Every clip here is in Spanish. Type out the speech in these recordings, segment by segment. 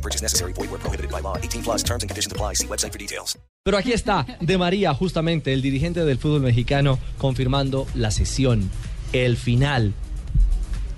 No purchase necessary. Void where prohibited by law. 18 plus terms and conditions apply. See website for details. Pero aquí está De María, justamente el dirigente del fútbol mexicano, confirmando la sesión, el final,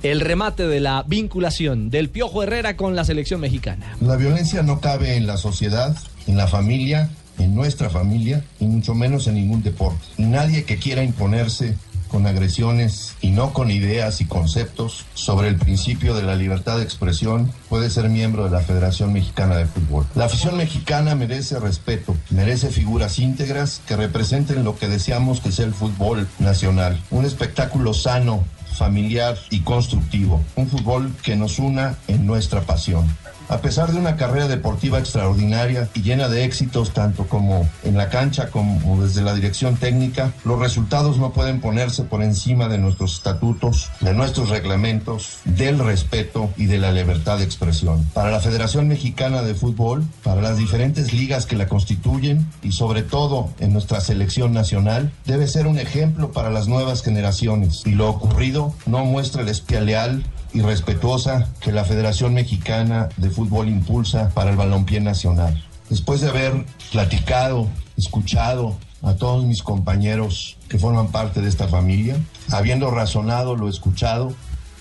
el remate de la vinculación del Piojo Herrera con la selección mexicana. La violencia no cabe en la sociedad, en la familia, en nuestra familia y mucho menos en ningún deporte. Y nadie que quiera imponerse con agresiones y no con ideas y conceptos sobre el principio de la libertad de expresión puede ser miembro de la Federación Mexicana de Fútbol. La afición mexicana merece respeto, merece figuras íntegras que representen lo que deseamos que sea el fútbol nacional, un espectáculo sano, familiar y constructivo, un fútbol que nos una en nuestra pasión. A pesar de una carrera deportiva extraordinaria y llena de éxitos tanto como en la cancha como desde la dirección técnica, los resultados no pueden ponerse por encima de nuestros estatutos, de nuestros reglamentos, del respeto y de la libertad de expresión. Para la Federación Mexicana de Fútbol, para las diferentes ligas que la constituyen y sobre todo en nuestra selección nacional, debe ser un ejemplo para las nuevas generaciones y lo ocurrido no muestra el espía leal y respetuosa que la Federación Mexicana de Fútbol impulsa para el balompié nacional. Después de haber platicado, escuchado a todos mis compañeros que forman parte de esta familia, habiendo razonado lo escuchado,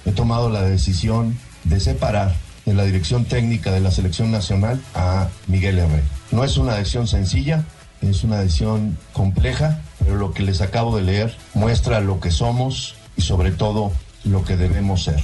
he tomado la decisión de separar de la dirección técnica de la selección nacional a Miguel Herrera. No es una decisión sencilla, es una decisión compleja, pero lo que les acabo de leer muestra lo que somos y sobre todo lo que debemos ser.